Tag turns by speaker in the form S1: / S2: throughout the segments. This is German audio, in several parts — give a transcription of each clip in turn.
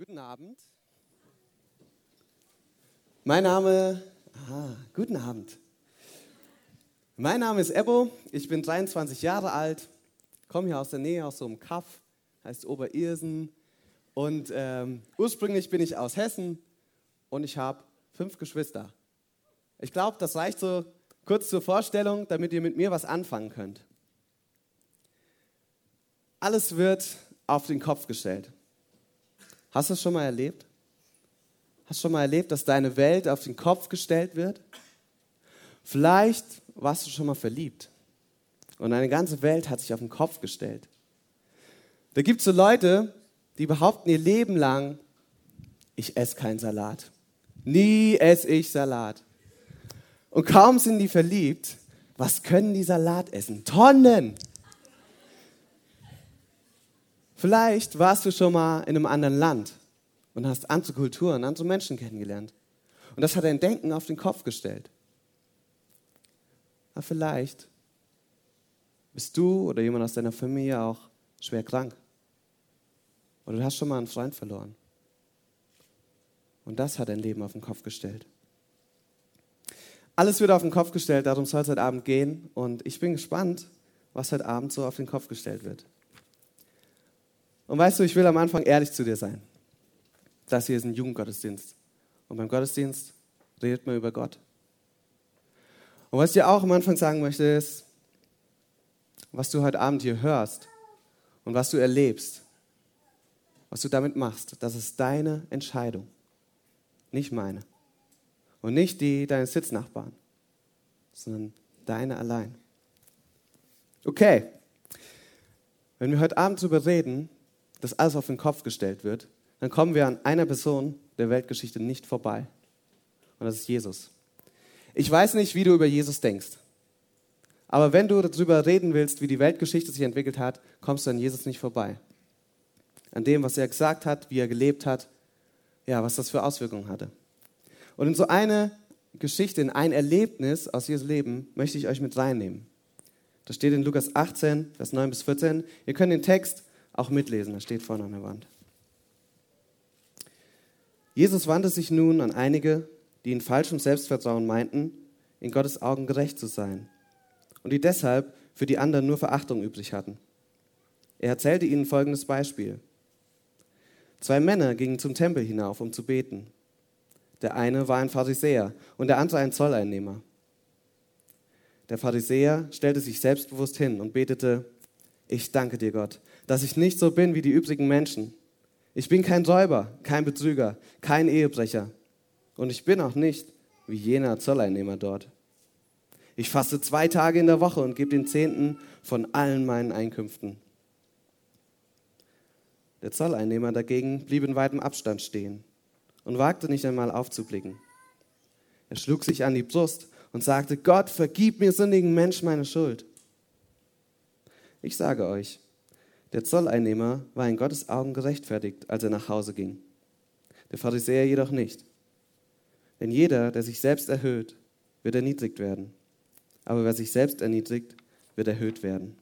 S1: Guten Abend. Mein Name, ah, guten Abend. Mein Name ist Ebo, ich bin 23 Jahre alt, komme hier aus der Nähe, aus so einem Kaff, heißt Oberirsen. Und ähm, ursprünglich bin ich aus Hessen und ich habe fünf Geschwister. Ich glaube, das reicht so kurz zur Vorstellung, damit ihr mit mir was anfangen könnt. Alles wird auf den Kopf gestellt. Hast du es schon mal erlebt? Hast du schon mal erlebt, dass deine Welt auf den Kopf gestellt wird? Vielleicht warst du schon mal verliebt und deine ganze Welt hat sich auf den Kopf gestellt. Da gibt es so Leute, die behaupten ihr Leben lang, ich esse keinen Salat. Nie esse ich Salat. Und kaum sind die verliebt, was können die Salat essen? Tonnen! Vielleicht warst du schon mal in einem anderen Land und hast andere Kulturen, andere Menschen kennengelernt. Und das hat dein Denken auf den Kopf gestellt. Aber vielleicht bist du oder jemand aus deiner Familie auch schwer krank. Oder du hast schon mal einen Freund verloren. Und das hat dein Leben auf den Kopf gestellt. Alles wird auf den Kopf gestellt, darum soll es heute Abend gehen. Und ich bin gespannt, was heute Abend so auf den Kopf gestellt wird. Und weißt du, ich will am Anfang ehrlich zu dir sein. Das hier ist ein Jugendgottesdienst. Und beim Gottesdienst redet man über Gott. Und was ich dir auch am Anfang sagen möchte, ist, was du heute Abend hier hörst und was du erlebst, was du damit machst, das ist deine Entscheidung, nicht meine. Und nicht die deines Sitznachbarn, sondern deine allein. Okay, wenn wir heute Abend darüber reden, dass alles auf den Kopf gestellt wird, dann kommen wir an einer Person der Weltgeschichte nicht vorbei. Und das ist Jesus. Ich weiß nicht, wie du über Jesus denkst. Aber wenn du darüber reden willst, wie die Weltgeschichte sich entwickelt hat, kommst du an Jesus nicht vorbei. An dem, was er gesagt hat, wie er gelebt hat, ja, was das für Auswirkungen hatte. Und in so eine Geschichte, in ein Erlebnis aus Jesu Leben möchte ich euch mit reinnehmen. Das steht in Lukas 18, Vers 9 bis 14. Ihr könnt den Text auch mitlesen, das steht vorne an der Wand. Jesus wandte sich nun an einige, die in falschem Selbstvertrauen meinten, in Gottes Augen gerecht zu sein und die deshalb für die anderen nur Verachtung übrig hatten. Er erzählte ihnen folgendes Beispiel. Zwei Männer gingen zum Tempel hinauf, um zu beten. Der eine war ein Pharisäer und der andere ein Zolleinnehmer. Der Pharisäer stellte sich selbstbewusst hin und betete, ich danke dir Gott, dass ich nicht so bin wie die übrigen Menschen. Ich bin kein Räuber, kein Betrüger, kein Ehebrecher. Und ich bin auch nicht wie jener Zolleinnehmer dort. Ich faste zwei Tage in der Woche und gebe den Zehnten von allen meinen Einkünften. Der Zolleinnehmer dagegen blieb in weitem Abstand stehen und wagte nicht einmal aufzublicken. Er schlug sich an die Brust und sagte, Gott, vergib mir sündigen Mensch meine Schuld. Ich sage euch, der Zolleinnehmer war in Gottes Augen gerechtfertigt, als er nach Hause ging. Der Pharisäer jedoch nicht. Denn jeder, der sich selbst erhöht, wird erniedrigt werden. Aber wer sich selbst erniedrigt, wird erhöht werden.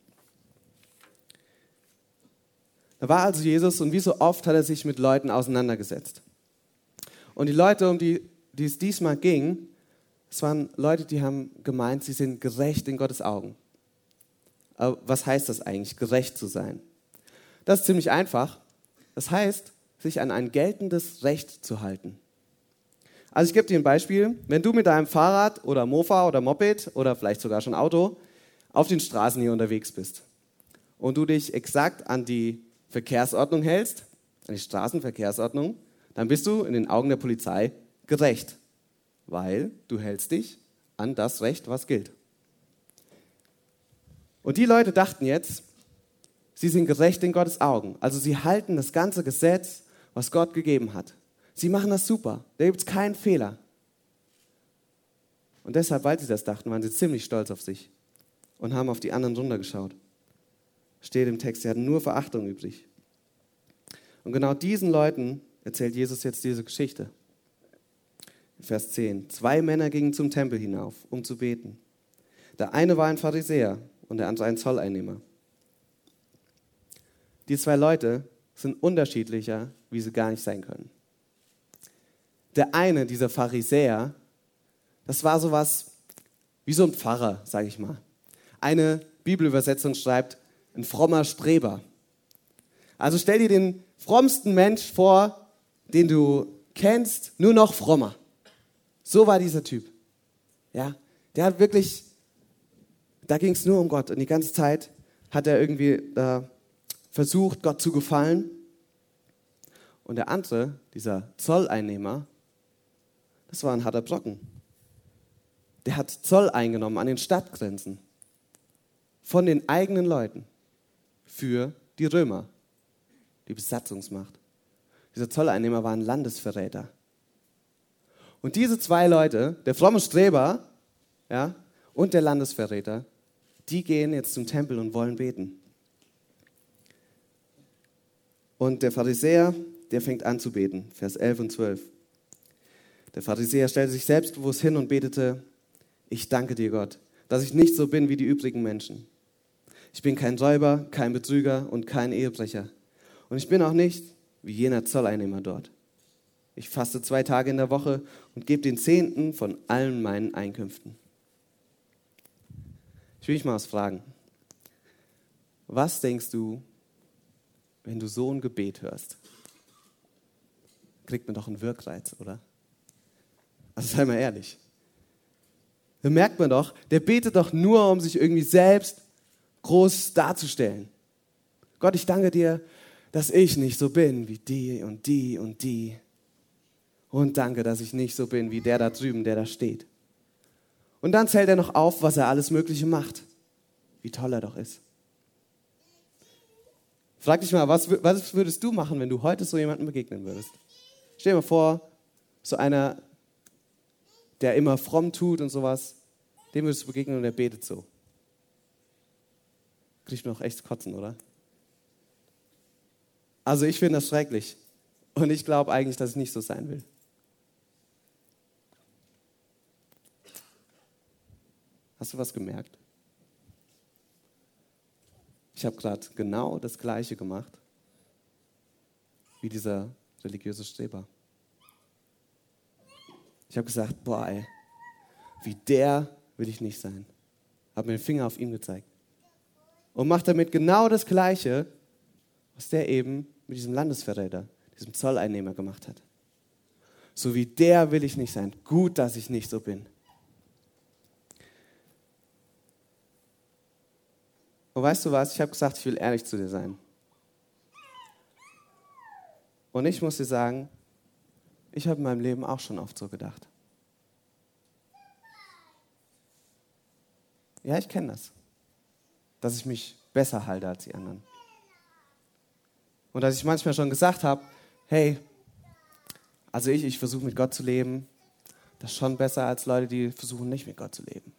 S1: Da war also Jesus und wie so oft hat er sich mit Leuten auseinandergesetzt. Und die Leute, um die, die es diesmal ging, es waren Leute, die haben gemeint, sie sind gerecht in Gottes Augen. Was heißt das eigentlich, gerecht zu sein? Das ist ziemlich einfach. Das heißt, sich an ein geltendes Recht zu halten. Also ich gebe dir ein Beispiel. Wenn du mit deinem Fahrrad oder Mofa oder Moped oder vielleicht sogar schon Auto auf den Straßen hier unterwegs bist und du dich exakt an die Verkehrsordnung hältst, an die Straßenverkehrsordnung, dann bist du in den Augen der Polizei gerecht, weil du hältst dich an das Recht, was gilt. Und die Leute dachten jetzt, Sie sind gerecht in Gottes Augen. Also sie halten das ganze Gesetz, was Gott gegeben hat. Sie machen das super. Da gibt es keinen Fehler. Und deshalb, weil sie das dachten, waren sie ziemlich stolz auf sich und haben auf die anderen runtergeschaut. Steht im Text, sie hatten nur Verachtung übrig. Und genau diesen Leuten erzählt Jesus jetzt diese Geschichte. Vers 10. Zwei Männer gingen zum Tempel hinauf, um zu beten. Der eine war ein Pharisäer und der andere ein Zolleinnehmer. Die zwei Leute sind unterschiedlicher wie sie gar nicht sein können. Der eine, dieser Pharisäer, das war sowas wie so ein Pfarrer, sage ich mal. Eine Bibelübersetzung schreibt, ein frommer Streber. Also stell dir den frommsten Mensch vor, den du kennst, nur noch frommer. So war dieser Typ. Ja, der hat wirklich, da ging es nur um Gott und die ganze Zeit hat er irgendwie äh, versucht, Gott zu gefallen. Und der andere, dieser Zolleinnehmer, das war ein harter Brocken. Der hat Zoll eingenommen an den Stadtgrenzen von den eigenen Leuten für die Römer, die Besatzungsmacht. Dieser Zolleinnehmer war ein Landesverräter. Und diese zwei Leute, der fromme Streber ja, und der Landesverräter, die gehen jetzt zum Tempel und wollen beten. Und der Pharisäer, der fängt an zu beten, Vers 11 und 12. Der Pharisäer stellte sich selbstbewusst hin und betete, ich danke dir Gott, dass ich nicht so bin wie die übrigen Menschen. Ich bin kein Räuber, kein Betrüger und kein Ehebrecher. Und ich bin auch nicht wie jener Zolleinnehmer dort. Ich faste zwei Tage in der Woche und gebe den Zehnten von allen meinen Einkünften. Ich will dich mal was fragen. Was denkst du, wenn du so ein Gebet hörst? Kriegt man doch einen Wirkreiz, oder? Also sei mal ehrlich. Da merkt man doch, der betet doch nur, um sich irgendwie selbst groß darzustellen. Gott, ich danke dir, dass ich nicht so bin wie die und die und die. Und danke, dass ich nicht so bin wie der da drüben, der da steht. Und dann zählt er noch auf, was er alles Mögliche macht. Wie toll er doch ist. Frag dich mal, was, was würdest du machen, wenn du heute so jemandem begegnen würdest? Stell dir mal vor, so einer, der immer fromm tut und sowas, dem würdest du begegnen und der betet so. Kriegt mir auch echt kotzen, oder? Also ich finde das schrecklich. Und ich glaube eigentlich, dass ich nicht so sein will. Hast du was gemerkt? Ich habe gerade genau das Gleiche gemacht wie dieser religiöse Streber. Ich habe gesagt, boah, ey, wie der will ich nicht sein. Habe mir den Finger auf ihn gezeigt. Und macht damit genau das Gleiche, was der eben mit diesem Landesverräter, diesem Zolleinnehmer gemacht hat. So wie der will ich nicht sein. Gut, dass ich nicht so bin. Und weißt du was? Ich habe gesagt, ich will ehrlich zu dir sein. Und ich muss dir sagen, ich habe in meinem Leben auch schon oft so gedacht. Ja, ich kenne das. Dass ich mich besser halte als die anderen. Und dass ich manchmal schon gesagt habe, hey, also ich, ich versuche mit Gott zu leben, das ist schon besser als Leute, die versuchen nicht mit Gott zu leben.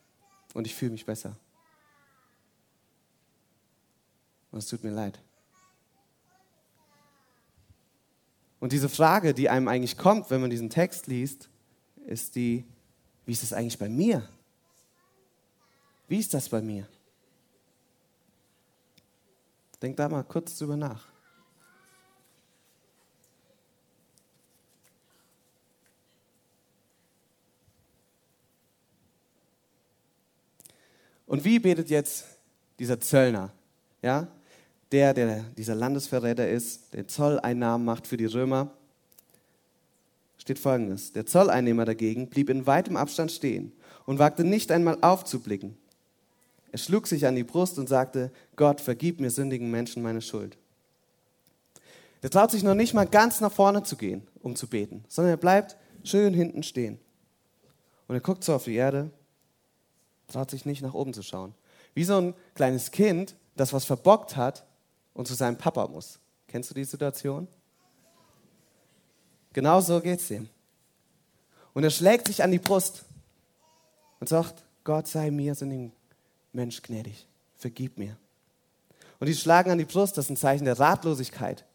S1: Und ich fühle mich besser. Und es tut mir leid. Und diese Frage, die einem eigentlich kommt, wenn man diesen Text liest, ist die, wie ist es eigentlich bei mir? Wie ist das bei mir? Denk da mal kurz drüber nach. Und wie betet jetzt dieser Zöllner? Ja? Der, der dieser Landesverräter ist, der Zolleinnahmen macht für die Römer, steht folgendes. Der Zolleinnehmer dagegen blieb in weitem Abstand stehen und wagte nicht einmal aufzublicken. Er schlug sich an die Brust und sagte, Gott, vergib mir sündigen Menschen meine Schuld. Er traut sich noch nicht mal ganz nach vorne zu gehen, um zu beten, sondern er bleibt schön hinten stehen. Und er guckt so auf die Erde, traut sich nicht nach oben zu schauen. Wie so ein kleines Kind, das was verbockt hat und zu seinem Papa muss. Kennst du die Situation? Genau so geht es dem. Und er schlägt sich an die Brust und sagt, Gott sei mir sündigen Mensch gnädig, vergib mir. Und die schlagen an die Brust, das ist ein Zeichen der Ratlosigkeit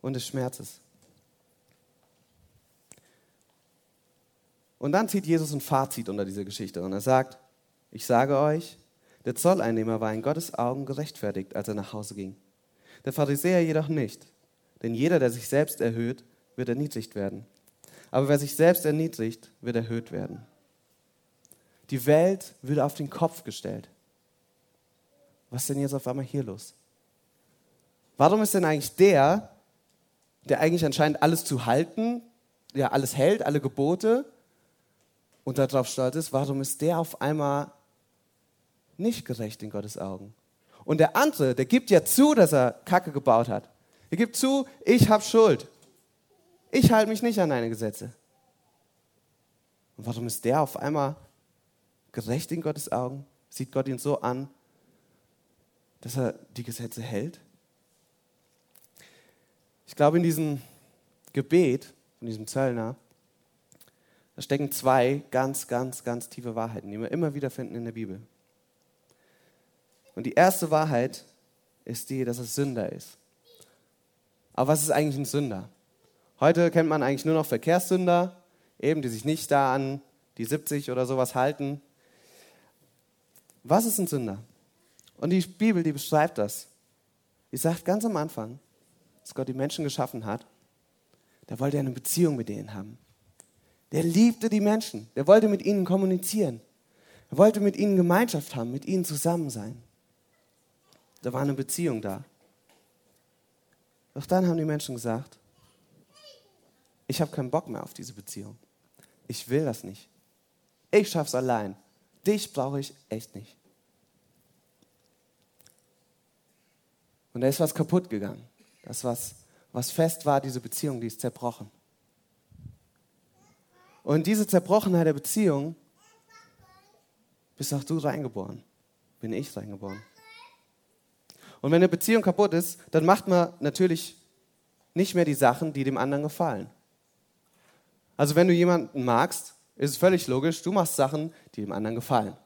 S1: und des Schmerzes. Und dann zieht Jesus ein Fazit unter dieser Geschichte und er sagt, ich sage euch, der Zolleinnehmer war in Gottes Augen gerechtfertigt, als er nach Hause ging. Der Pharisäer jedoch nicht. Denn jeder, der sich selbst erhöht, wird erniedrigt werden. Aber wer sich selbst erniedrigt, wird erhöht werden. Die Welt wird auf den Kopf gestellt. Was ist denn jetzt auf einmal hier los? Warum ist denn eigentlich der, der eigentlich anscheinend alles zu halten, ja alles hält, alle Gebote und darauf stolz ist, warum ist der auf einmal nicht gerecht in Gottes Augen? Und der andere, der gibt ja zu, dass er Kacke gebaut hat. Er gibt zu, ich habe Schuld. Ich halte mich nicht an deine Gesetze. Und warum ist der auf einmal gerecht in Gottes Augen? Sieht Gott ihn so an, dass er die Gesetze hält? Ich glaube, in diesem Gebet von diesem Zöllner, da stecken zwei ganz, ganz, ganz tiefe Wahrheiten, die wir immer wieder finden in der Bibel. Und die erste Wahrheit ist die, dass es Sünder ist. Aber was ist eigentlich ein Sünder? Heute kennt man eigentlich nur noch Verkehrssünder, eben die sich nicht da an die 70 oder sowas halten. Was ist ein Sünder? Und die Bibel, die beschreibt das. Die sagt ganz am Anfang, dass Gott die Menschen geschaffen hat, der wollte eine Beziehung mit denen haben. Der liebte die Menschen. Der wollte mit ihnen kommunizieren. Er wollte mit ihnen Gemeinschaft haben, mit ihnen zusammen sein. Da war eine Beziehung da. Doch dann haben die Menschen gesagt, ich habe keinen Bock mehr auf diese Beziehung. Ich will das nicht. Ich schaff's allein. Dich brauche ich echt nicht. Und da ist was kaputt gegangen. Das, was, was fest war, diese Beziehung, die ist zerbrochen. Und diese Zerbrochenheit der Beziehung bist auch du reingeboren. Bin ich reingeboren. Und wenn eine Beziehung kaputt ist, dann macht man natürlich nicht mehr die Sachen, die dem anderen gefallen. Also wenn du jemanden magst, ist es völlig logisch, du machst Sachen, die dem anderen gefallen.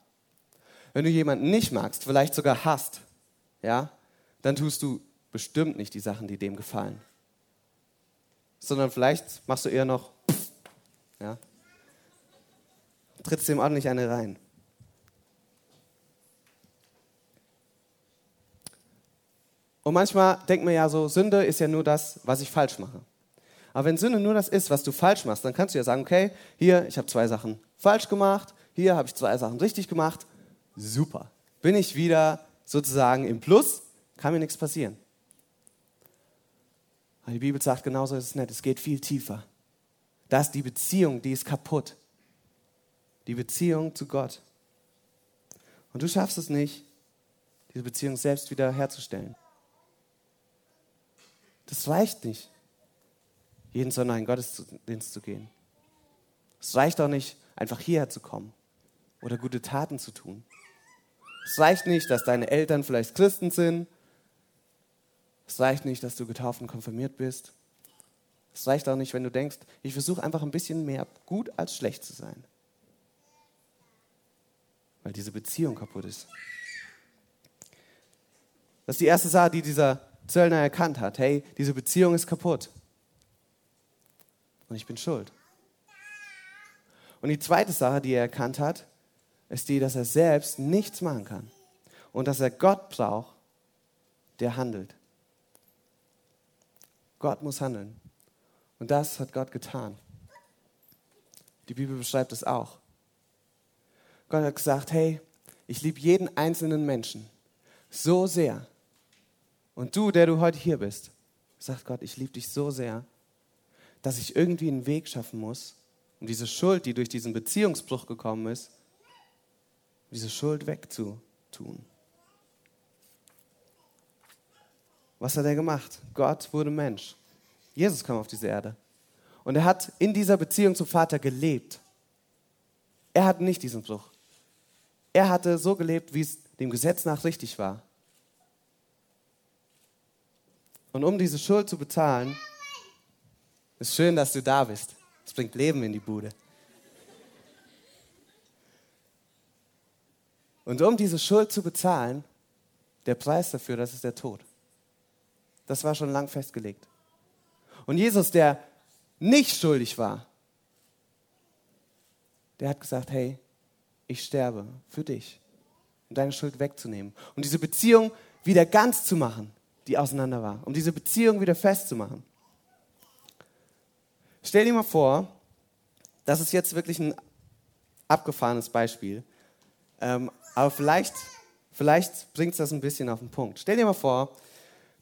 S1: Wenn du jemanden nicht magst, vielleicht sogar hasst, ja, dann tust du bestimmt nicht die Sachen, die dem gefallen. Sondern vielleicht machst du eher noch, ja, trittst dem ordentlich eine rein. Und manchmal denkt man ja so, Sünde ist ja nur das, was ich falsch mache. Aber wenn Sünde nur das ist, was du falsch machst, dann kannst du ja sagen, okay, hier, ich habe zwei Sachen falsch gemacht, hier habe ich zwei Sachen richtig gemacht, super. Bin ich wieder sozusagen im Plus, kann mir nichts passieren. Aber die Bibel sagt, genauso ist es nicht, es geht viel tiefer. Da ist die Beziehung, die ist kaputt. Die Beziehung zu Gott. Und du schaffst es nicht, diese Beziehung selbst wieder herzustellen. Das reicht nicht, jeden Sonntag in Gottesdienst zu gehen. Es reicht auch nicht, einfach hierher zu kommen oder gute Taten zu tun. Es reicht nicht, dass deine Eltern vielleicht Christen sind. Es reicht nicht, dass du getauft und konfirmiert bist. Es reicht auch nicht, wenn du denkst, ich versuche einfach ein bisschen mehr gut als schlecht zu sein. Weil diese Beziehung kaputt ist. Das ist die erste Sache, die dieser Zöllner erkannt hat, hey, diese Beziehung ist kaputt. Und ich bin schuld. Und die zweite Sache, die er erkannt hat, ist die, dass er selbst nichts machen kann. Und dass er Gott braucht, der handelt. Gott muss handeln. Und das hat Gott getan. Die Bibel beschreibt es auch. Gott hat gesagt, hey, ich liebe jeden einzelnen Menschen so sehr, und du, der du heute hier bist, sagt Gott, ich liebe dich so sehr, dass ich irgendwie einen Weg schaffen muss, um diese Schuld, die durch diesen Beziehungsbruch gekommen ist, diese Schuld wegzutun. Was hat er gemacht? Gott wurde Mensch. Jesus kam auf diese Erde. Und er hat in dieser Beziehung zum Vater gelebt. Er hat nicht diesen Bruch. Er hatte so gelebt, wie es dem Gesetz nach richtig war. Und um diese Schuld zu bezahlen, ist schön, dass du da bist. Es bringt Leben in die Bude. Und um diese Schuld zu bezahlen, der Preis dafür, das ist der Tod. Das war schon lang festgelegt. Und Jesus, der nicht schuldig war, der hat gesagt, hey, ich sterbe für dich, um deine Schuld wegzunehmen und diese Beziehung wieder ganz zu machen die auseinander war, um diese Beziehung wieder festzumachen. Stell dir mal vor, das ist jetzt wirklich ein abgefahrenes Beispiel, ähm, aber vielleicht, vielleicht bringt es das ein bisschen auf den Punkt. Stell dir mal vor,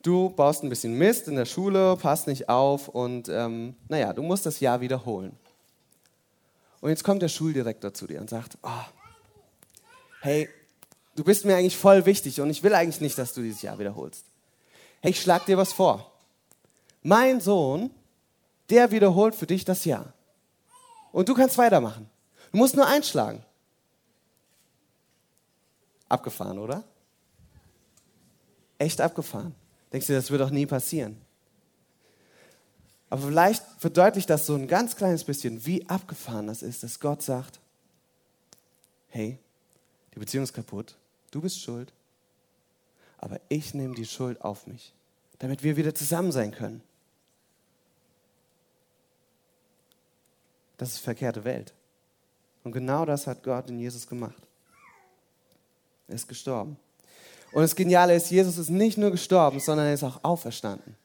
S1: du baust ein bisschen Mist in der Schule, passt nicht auf und ähm, naja, du musst das Jahr wiederholen. Und jetzt kommt der Schuldirektor zu dir und sagt, oh, hey, du bist mir eigentlich voll wichtig und ich will eigentlich nicht, dass du dieses Jahr wiederholst. Hey, ich schlag dir was vor. Mein Sohn, der wiederholt für dich das Jahr. Und du kannst weitermachen. Du musst nur einschlagen. Abgefahren, oder? Echt abgefahren. Denkst du, das wird doch nie passieren. Aber vielleicht verdeutlicht das so ein ganz kleines bisschen, wie abgefahren das ist, dass Gott sagt, hey, die Beziehung ist kaputt, du bist schuld, aber ich nehme die Schuld auf mich, damit wir wieder zusammen sein können. Das ist verkehrte Welt. Und genau das hat Gott in Jesus gemacht. Er ist gestorben. Und das Geniale ist, Jesus ist nicht nur gestorben, sondern er ist auch auferstanden.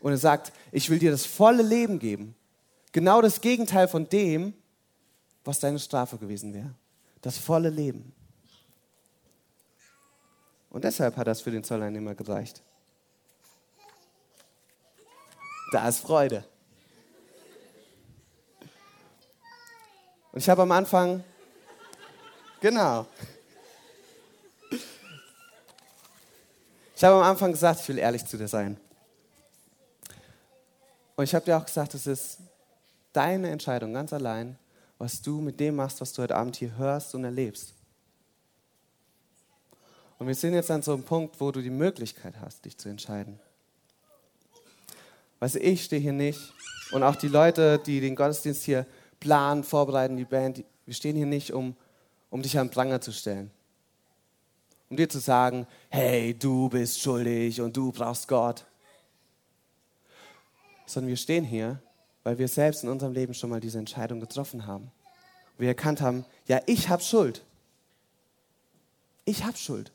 S1: Und er sagt, ich will dir das volle Leben geben. Genau das Gegenteil von dem, was deine Strafe gewesen wäre. Das volle Leben. Und deshalb hat das für den Zolleinnehmer gereicht. Da ist Freude. Und ich habe am Anfang, genau, ich habe am Anfang gesagt, ich will ehrlich zu dir sein. Und ich habe dir auch gesagt, es ist deine Entscheidung ganz allein, was du mit dem machst, was du heute Abend hier hörst und erlebst. Und wir sind jetzt an so einem Punkt, wo du die Möglichkeit hast, dich zu entscheiden. Weißt du, ich stehe hier nicht und auch die Leute, die den Gottesdienst hier planen, vorbereiten, die Band, wir stehen hier nicht, um, um dich an Pranger zu stellen. Um dir zu sagen, hey, du bist schuldig und du brauchst Gott sondern wir stehen hier, weil wir selbst in unserem Leben schon mal diese Entscheidung getroffen haben. Und wir erkannt haben, ja, ich habe Schuld. Ich habe Schuld.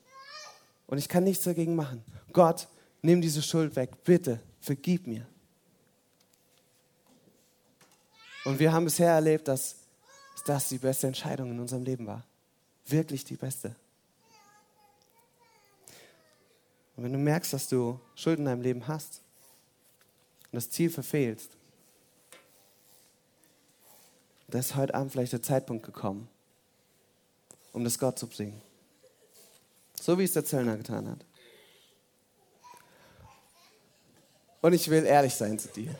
S1: Und ich kann nichts dagegen machen. Gott, nimm diese Schuld weg. Bitte, vergib mir. Und wir haben bisher erlebt, dass das die beste Entscheidung in unserem Leben war. Wirklich die beste. Und wenn du merkst, dass du Schuld in deinem Leben hast, und das Ziel verfehlst, da ist heute Abend vielleicht der Zeitpunkt gekommen, um das Gott zu bringen. So wie es der Zöllner getan hat. Und ich will ehrlich sein zu dir.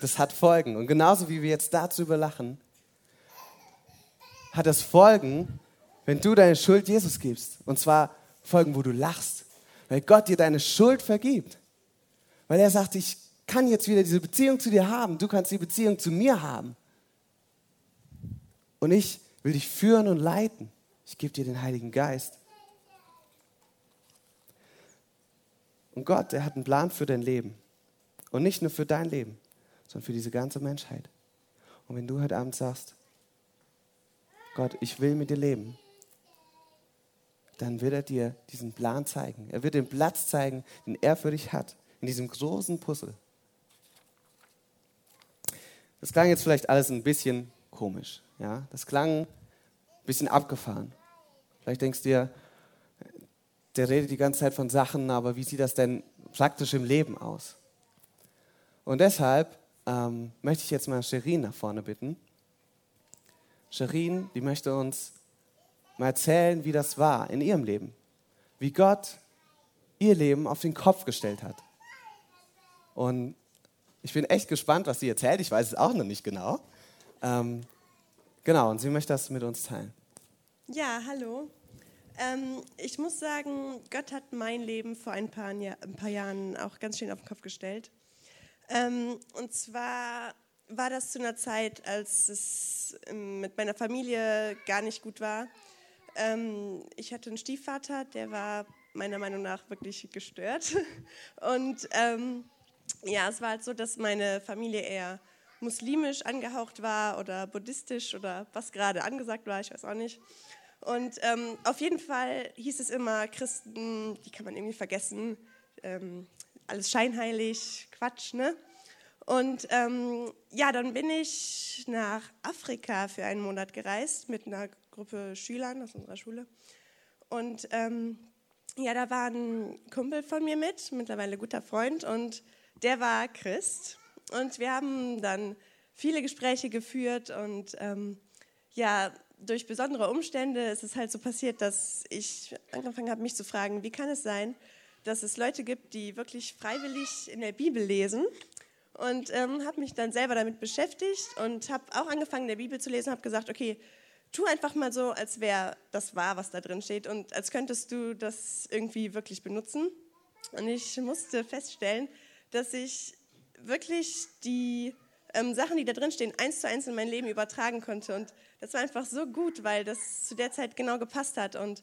S1: Das hat Folgen. Und genauso wie wir jetzt dazu überlachen, hat das Folgen wenn du deine Schuld Jesus gibst. Und zwar Folgen, wo du lachst. Weil Gott dir deine Schuld vergibt. Weil er sagt, ich kann jetzt wieder diese Beziehung zu dir haben. Du kannst die Beziehung zu mir haben. Und ich will dich führen und leiten. Ich gebe dir den Heiligen Geist. Und Gott, der hat einen Plan für dein Leben. Und nicht nur für dein Leben, sondern für diese ganze Menschheit. Und wenn du heute Abend sagst, Gott, ich will mit dir leben, dann wird er dir diesen Plan zeigen. Er wird den Platz zeigen, den er für dich hat, in diesem großen Puzzle. Das klang jetzt vielleicht alles ein bisschen komisch. Ja? Das klang ein bisschen abgefahren. Vielleicht denkst du dir, der redet die ganze Zeit von Sachen, aber wie sieht das denn praktisch im Leben aus? Und deshalb ähm, möchte ich jetzt mal Sherin nach vorne bitten. Sherin, die möchte uns mal erzählen, wie das war in ihrem Leben. Wie Gott ihr Leben auf den Kopf gestellt hat. Und ich bin echt gespannt, was sie erzählt. Ich weiß es auch noch nicht genau. Ähm, genau, und sie möchte das mit uns teilen.
S2: Ja, hallo. Ähm, ich muss sagen, Gott hat mein Leben vor ein paar, ein paar Jahren auch ganz schön auf den Kopf gestellt. Ähm, und zwar war das zu einer Zeit, als es ähm, mit meiner Familie gar nicht gut war. Ähm, ich hatte einen Stiefvater, der war meiner Meinung nach wirklich gestört. Und ähm, ja, es war halt so, dass meine Familie eher muslimisch angehaucht war oder buddhistisch oder was gerade angesagt war, ich weiß auch nicht. Und ähm, auf jeden Fall hieß es immer, Christen, die kann man irgendwie vergessen, ähm, alles scheinheilig, Quatsch, ne? Und ähm, ja, dann bin ich nach Afrika für einen Monat gereist mit einer Gruppe Schülern aus unserer Schule. Und ähm, ja, da war ein Kumpel von mir mit, mittlerweile guter Freund, und der war Christ. Und wir haben dann viele Gespräche geführt und ähm, ja, durch besondere Umstände ist es halt so passiert, dass ich angefangen habe, mich zu fragen, wie kann es sein, dass es Leute gibt, die wirklich freiwillig in der Bibel lesen und ähm, habe mich dann selber damit beschäftigt und habe auch angefangen, in der Bibel zu lesen, habe gesagt, okay, tu einfach mal so, als wäre das wahr, was da drin steht und als könntest du das irgendwie wirklich benutzen. Und ich musste feststellen, dass ich wirklich die ähm, Sachen, die da drin stehen, eins zu eins in mein Leben übertragen konnte. Und das war einfach so gut, weil das zu der Zeit genau gepasst hat. Und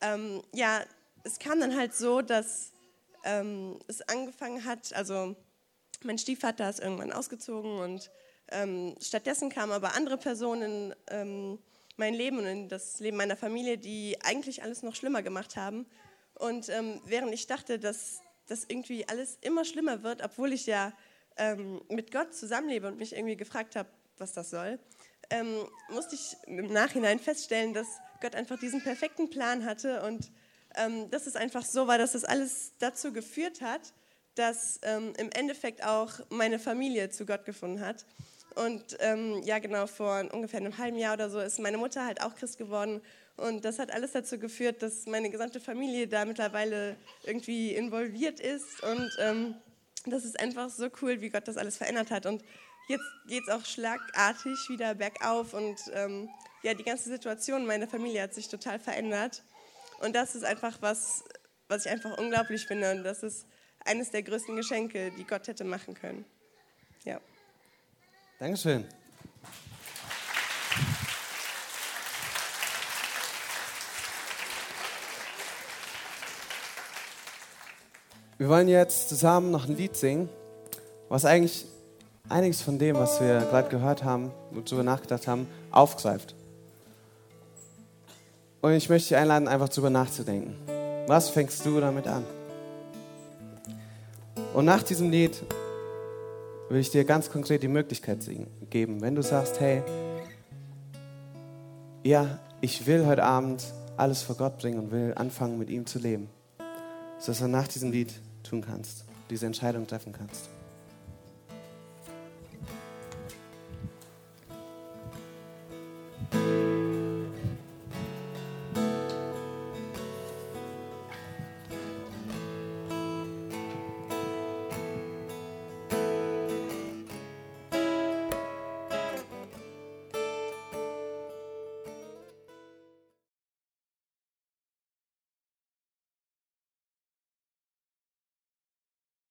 S2: ähm, ja, es kam dann halt so, dass ähm, es angefangen hat, also mein Stiefvater ist irgendwann ausgezogen und ähm, stattdessen kamen aber andere Personen in ähm, mein Leben und in das Leben meiner Familie, die eigentlich alles noch schlimmer gemacht haben. Und ähm, während ich dachte, dass das irgendwie alles immer schlimmer wird, obwohl ich ja ähm, mit Gott zusammenlebe und mich irgendwie gefragt habe, was das soll, ähm, musste ich im Nachhinein feststellen, dass Gott einfach diesen perfekten Plan hatte und ähm, dass es einfach so war, dass es alles dazu geführt hat, dass ähm, im Endeffekt auch meine Familie zu Gott gefunden hat. Und ähm, ja, genau, vor ungefähr einem halben Jahr oder so ist meine Mutter halt auch Christ geworden. Und das hat alles dazu geführt, dass meine gesamte Familie da mittlerweile irgendwie involviert ist. Und ähm, das ist einfach so cool, wie Gott das alles verändert hat. Und jetzt geht es auch schlagartig wieder bergauf. Und ähm, ja, die ganze Situation meiner Familie hat sich total verändert. Und das ist einfach was, was ich einfach unglaublich finde. Und das ist eines der größten Geschenke, die Gott hätte machen können. Ja.
S1: Dankeschön. Wir wollen jetzt zusammen noch ein Lied singen, was eigentlich einiges von dem, was wir gerade gehört haben und darüber nachgedacht haben, aufgreift. Und ich möchte dich einladen, einfach darüber nachzudenken. Was fängst du damit an? Und nach diesem Lied will ich dir ganz konkret die Möglichkeit geben, wenn du sagst, hey, ja, ich will heute Abend alles vor Gott bringen und will anfangen, mit ihm zu leben, dass du nach diesem Lied tun kannst, diese Entscheidung treffen kannst.